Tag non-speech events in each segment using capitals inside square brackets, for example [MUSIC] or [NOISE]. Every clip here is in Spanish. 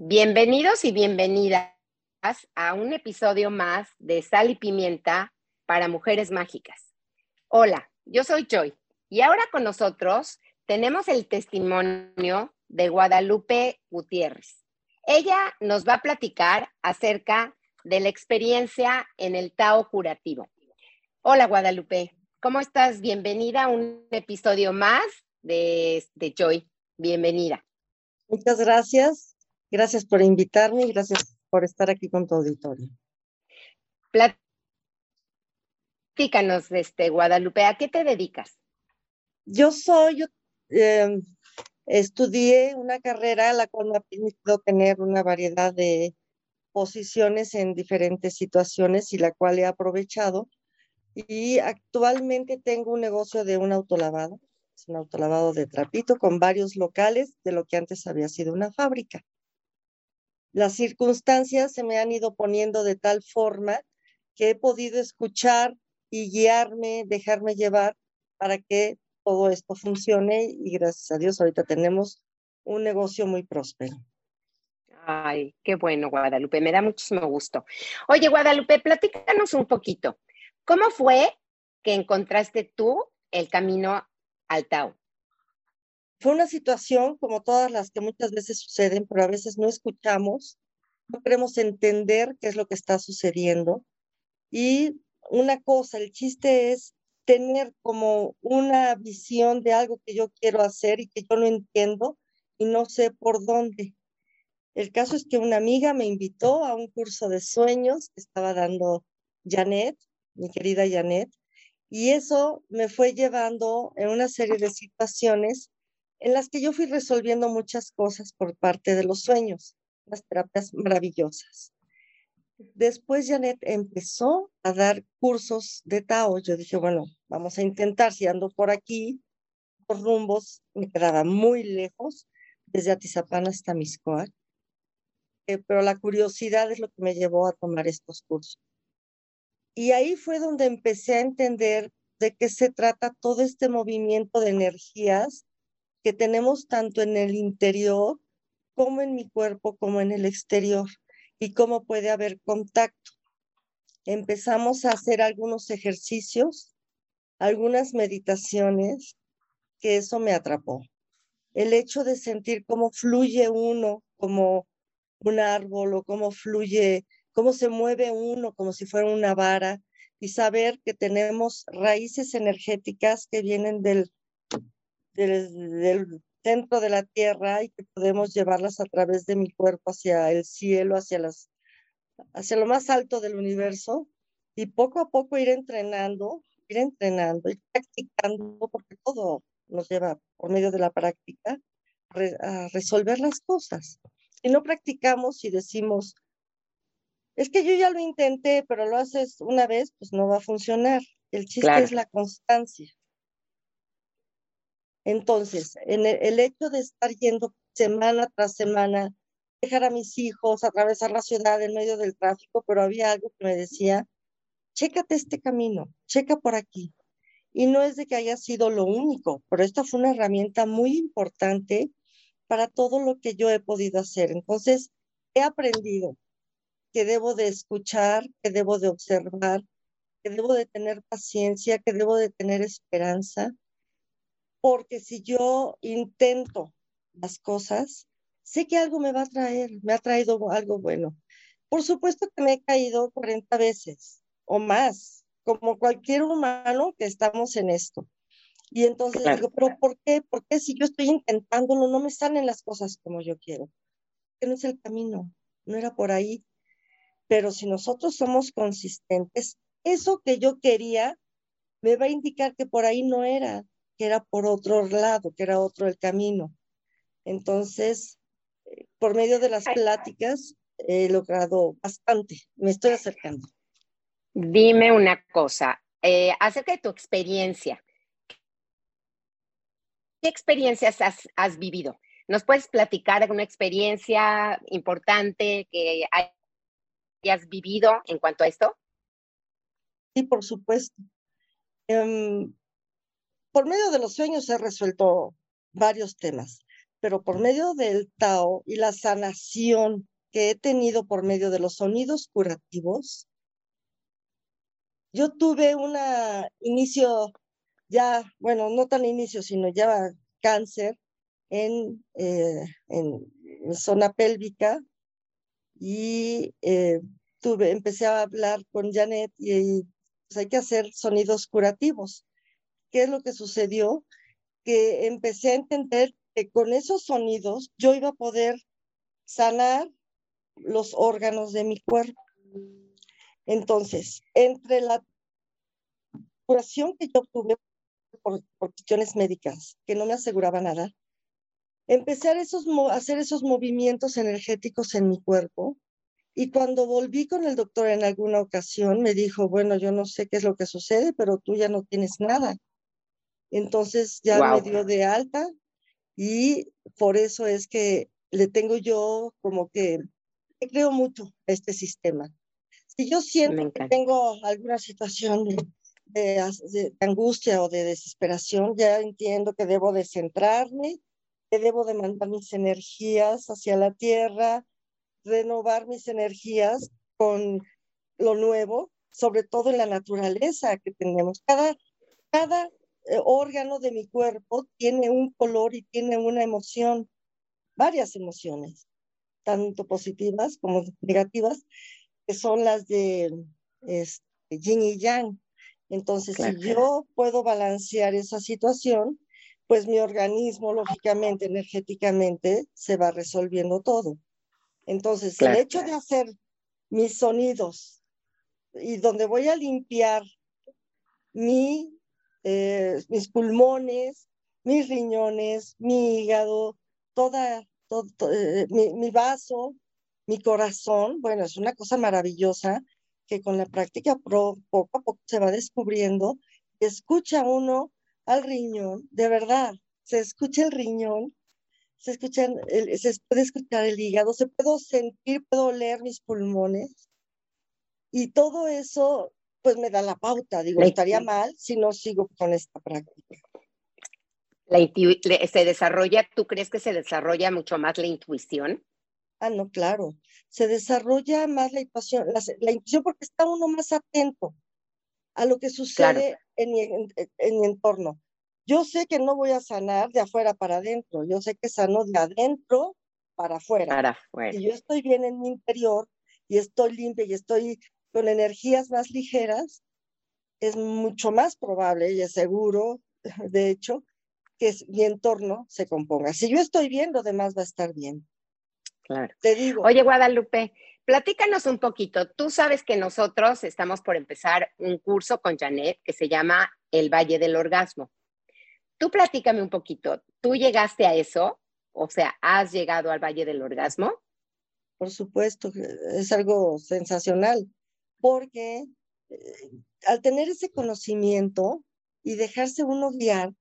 Bienvenidos y bienvenidas a un episodio más de Sal y Pimienta para Mujeres Mágicas. Hola, yo soy Joy y ahora con nosotros tenemos el testimonio de Guadalupe Gutiérrez. Ella nos va a platicar acerca de la experiencia en el Tao curativo. Hola Guadalupe, ¿cómo estás? Bienvenida a un episodio más de, de Joy. Bienvenida. Muchas gracias. Gracias por invitarme y gracias por estar aquí con tu auditorio. Platícanos, este, Guadalupe, ¿a qué te dedicas? Yo soy, em, estudié una carrera la cual me ha permitido tener una variedad de posiciones en diferentes situaciones y la cual he aprovechado. Y actualmente tengo un negocio de un autolavado, es un autolavado de trapito con varios locales de lo que antes había sido una fábrica las circunstancias se me han ido poniendo de tal forma que he podido escuchar y guiarme, dejarme llevar para que todo esto funcione y gracias a Dios ahorita tenemos un negocio muy próspero. Ay, qué bueno, Guadalupe, me da muchísimo gusto. Oye, Guadalupe, platícanos un poquito. ¿Cómo fue que encontraste tú el camino al Tao? Fue una situación como todas las que muchas veces suceden, pero a veces no escuchamos, no queremos entender qué es lo que está sucediendo. Y una cosa, el chiste es tener como una visión de algo que yo quiero hacer y que yo no entiendo y no sé por dónde. El caso es que una amiga me invitó a un curso de sueños que estaba dando Janet, mi querida Janet, y eso me fue llevando en una serie de situaciones en las que yo fui resolviendo muchas cosas por parte de los sueños, las terapias maravillosas. Después Janet empezó a dar cursos de Tao. Yo dije, bueno, vamos a intentar, si ando por aquí, los rumbos me quedaba muy lejos, desde Atizapán hasta Miscoac, eh, pero la curiosidad es lo que me llevó a tomar estos cursos. Y ahí fue donde empecé a entender de qué se trata todo este movimiento de energías que tenemos tanto en el interior como en mi cuerpo, como en el exterior, y cómo puede haber contacto. Empezamos a hacer algunos ejercicios, algunas meditaciones, que eso me atrapó. El hecho de sentir cómo fluye uno como un árbol o cómo fluye, cómo se mueve uno como si fuera una vara y saber que tenemos raíces energéticas que vienen del del, centro de la tierra y que podemos llevarlas a través de mi cuerpo hacia el cielo, hacia, las, hacia lo más alto del universo y poco a poco ir entrenando, ir entrenando, ir practicando, porque todo nos lleva por medio de la práctica a resolver las cosas. Si no practicamos y decimos, es que yo ya lo intenté, pero lo haces una vez, pues no va a funcionar. El chiste es la constancia. Entonces, en el, hecho de estar yendo semana tras semana, dejar a mis hijos, atravesar la ciudad en medio del tráfico, pero había algo que me decía, chécate este camino, checa por aquí. Y no es de que haya sido lo único, pero esta fue una herramienta muy importante para todo lo que yo he podido hacer. Entonces, he aprendido que debo de escuchar, que debo de observar, que debo de tener paciencia, que debo de tener esperanza, porque si yo intento las cosas, sé que algo me va a traer, me ha traído algo bueno. Por supuesto que me he caído 40 veces o más, como cualquier humano que estamos en esto. Y entonces digo, pero ¿por qué? ¿Por qué si yo estoy intentándolo no me salen las cosas como yo quiero? Que no es el camino, no era por ahí. Pero si nosotros somos consistentes, eso que yo quería me va a indicar que por ahí no era que era por otro lado, que era otro el camino. Entonces, eh, por medio de las pláticas, he logrado bastante, me estoy acercando. Dime una cosa, eh, acerca de tu experiencia. ¿Qué experiencias has, has vivido? ¿Nos puedes platicar alguna experiencia importante que hayas vivido en cuanto a esto? Sí, por supuesto. Em, por medio de los sueños he resuelto varios temas. pero por medio del Tao y la sanación que he tenido por medio de los sonidos curativos, yo tuve un inicio ya, bueno, no tan inicio, sino ya cáncer en, eh, en, zona pélvica y eh, tuve, empecé a hablar con Janet y pues, hay que hacer sonidos curativos. ¿Qué es lo que sucedió? Que empecé a entender que con esos sonidos yo iba a poder sanar los órganos de mi cuerpo. Entonces, entre la curación que yo obtuve por, cuestiones médicas, que no me aseguraba nada, empecé a, a hacer esos movimientos energéticos en mi cuerpo. Y cuando volví con el doctor en alguna ocasión, me dijo, bueno, yo no sé qué es lo que sucede, pero tú ya no tienes nada. Entonces ya me dio de alta y por eso es que le tengo yo como que creo mucho a este sistema. Si yo siento que tengo alguna situación de, angustia o de desesperación, ya entiendo que debo de centrarme, que debo de mandar mis energías hacia la tierra, renovar mis energías con lo nuevo, sobre todo en la naturaleza que tenemos. Cada, cada órgano de mi cuerpo tiene un color y tiene una emoción, varias emociones, tanto positivas como negativas, que son las de este, yin y yang. Entonces, si yo puedo balancear esa situación, pues mi organismo, lógicamente, energéticamente, se va resolviendo todo. Entonces, el hecho de hacer mis sonidos y donde voy a limpiar mi, eh, mis pulmones, mis riñones, mi hígado, toda, todo, eh, mi, vaso, mi corazón, bueno, es una cosa maravillosa que con la práctica poco a poco se va descubriendo, escucha uno al riñón, de verdad, se escucha el riñón, se, escuchan, se puede escuchar el hígado, se puedo sentir, puedo leer mis pulmones. Y todo eso pues me da la pauta, digo, estaría mal si no sigo con esta práctica. La se desarrolla, ¿tú crees que se desarrolla mucho más la intuición? Ah, no, claro. Se desarrolla más la intuición, la, intuición porque está uno más atento a lo que sucede en, mi, entorno. Yo sé que no voy a sanar de afuera para adentro, yo sé que sano de adentro para afuera. Para afuera. Si yo estoy bien en mi interior y estoy limpia y estoy con energías más ligeras, es mucho más probable y es seguro, [LAUGHS] de hecho, que mi entorno se componga. Si yo estoy bien, lo demás va a estar bien. Claro. Te digo. Oye, Guadalupe, platícanos un poquito. Tú sabes que nosotros estamos por empezar un curso con Janet que se llama El Valle del Orgasmo. Tú platícame un poquito. ¿Tú llegaste a eso? O sea, ¿has llegado al Valle del Orgasmo? Por supuesto, es algo sensacional, porque eh, al tener ese conocimiento y dejarse uno guiar,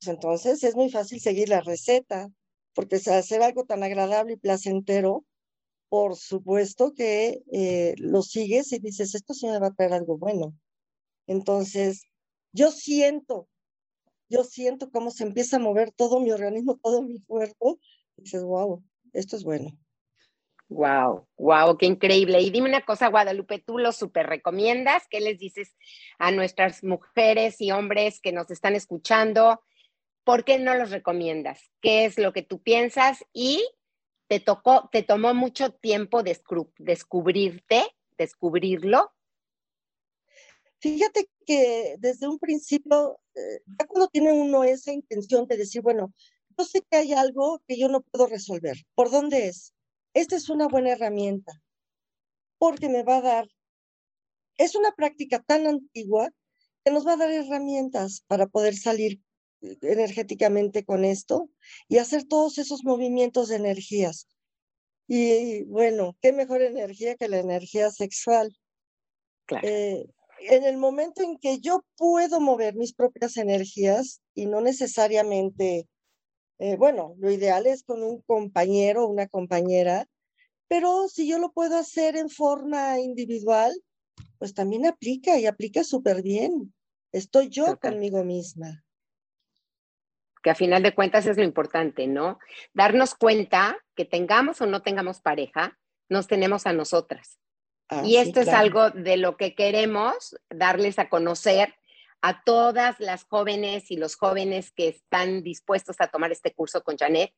pues entonces es muy fácil seguir la receta porque hacer algo tan agradable y placentero, por supuesto que eh, lo sigues y dices, esto sí me va a traer algo bueno. Entonces, yo siento, yo siento cómo se empieza a mover todo mi organismo, [LAUGHS] todo mi cuerpo, y dices, wow, esto es bueno. Wow, wow, qué increíble. Y dime una cosa, Guadalupe, tú lo super recomiendas. ¿Qué les dices a nuestras mujeres y hombres que nos están escuchando? ¿por qué no los recomiendas? ¿Qué es lo que tú piensas? Y te tocó, te tomó mucho tiempo descubrirte, descubrirlo. Fíjate que desde un principio, eh, ya cuando tiene uno esa intención de decir, bueno, yo sé que hay algo que yo no puedo resolver. ¿Por dónde es? Esta es una buena herramienta porque me va a dar, es una práctica tan antigua que nos va a dar herramientas para poder salir energéticamente con esto y hacer todos esos movimientos de energías. Y bueno, qué mejor energía que la energía sexual. Eh, en el momento en que yo puedo mover mis propias energías y no necesariamente, eh, bueno, lo ideal es con un compañero o una compañera, pero si yo lo puedo hacer en forma individual, pues también aplica y aplica súper bien. Estoy yo conmigo misma. que a final de cuentas es lo importante, ¿no? Darnos cuenta que tengamos o no tengamos pareja, nos tenemos a nosotras. Ah, y esto es algo de lo que queremos darles a conocer a todas las jóvenes y los jóvenes que están dispuestos a tomar este curso con Janet,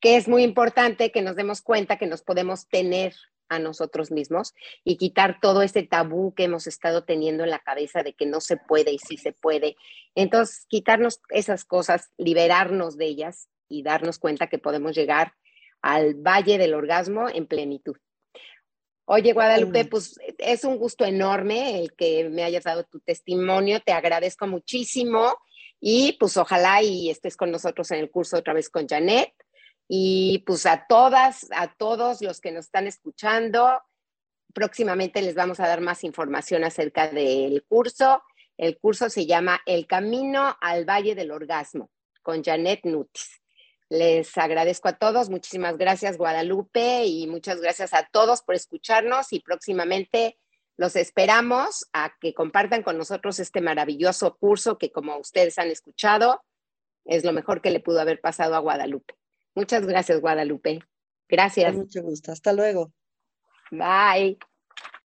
que es muy importante que nos demos cuenta que nos podemos tener a nosotros mismos y quitar todo ese tabú que hemos estado teniendo en la cabeza de que no se puede y sí se puede. Entonces, quitarnos esas cosas, liberarnos de ellas y darnos cuenta que podemos llegar al valle del orgasmo en plenitud. Oye, Guadalupe, pues es un gusto enorme el que me hayas dado tu testimonio, te agradezco muchísimo y pues ojalá y estés con nosotros en el curso otra vez con Janet. Y pues a todas, a todos los que nos están escuchando, próximamente les vamos a dar más información acerca del curso. El curso se llama El Camino al Valle del Orgasmo con Janet Nutis. Les agradezco a todos, muchísimas gracias Guadalupe y muchas gracias a todos por escucharnos y próximamente los esperamos a que compartan con nosotros este maravilloso curso que como ustedes han escuchado es lo mejor que le pudo haber pasado a Guadalupe. Muchas gracias Guadalupe. Gracias. mucho gusto. Hasta luego. Bye.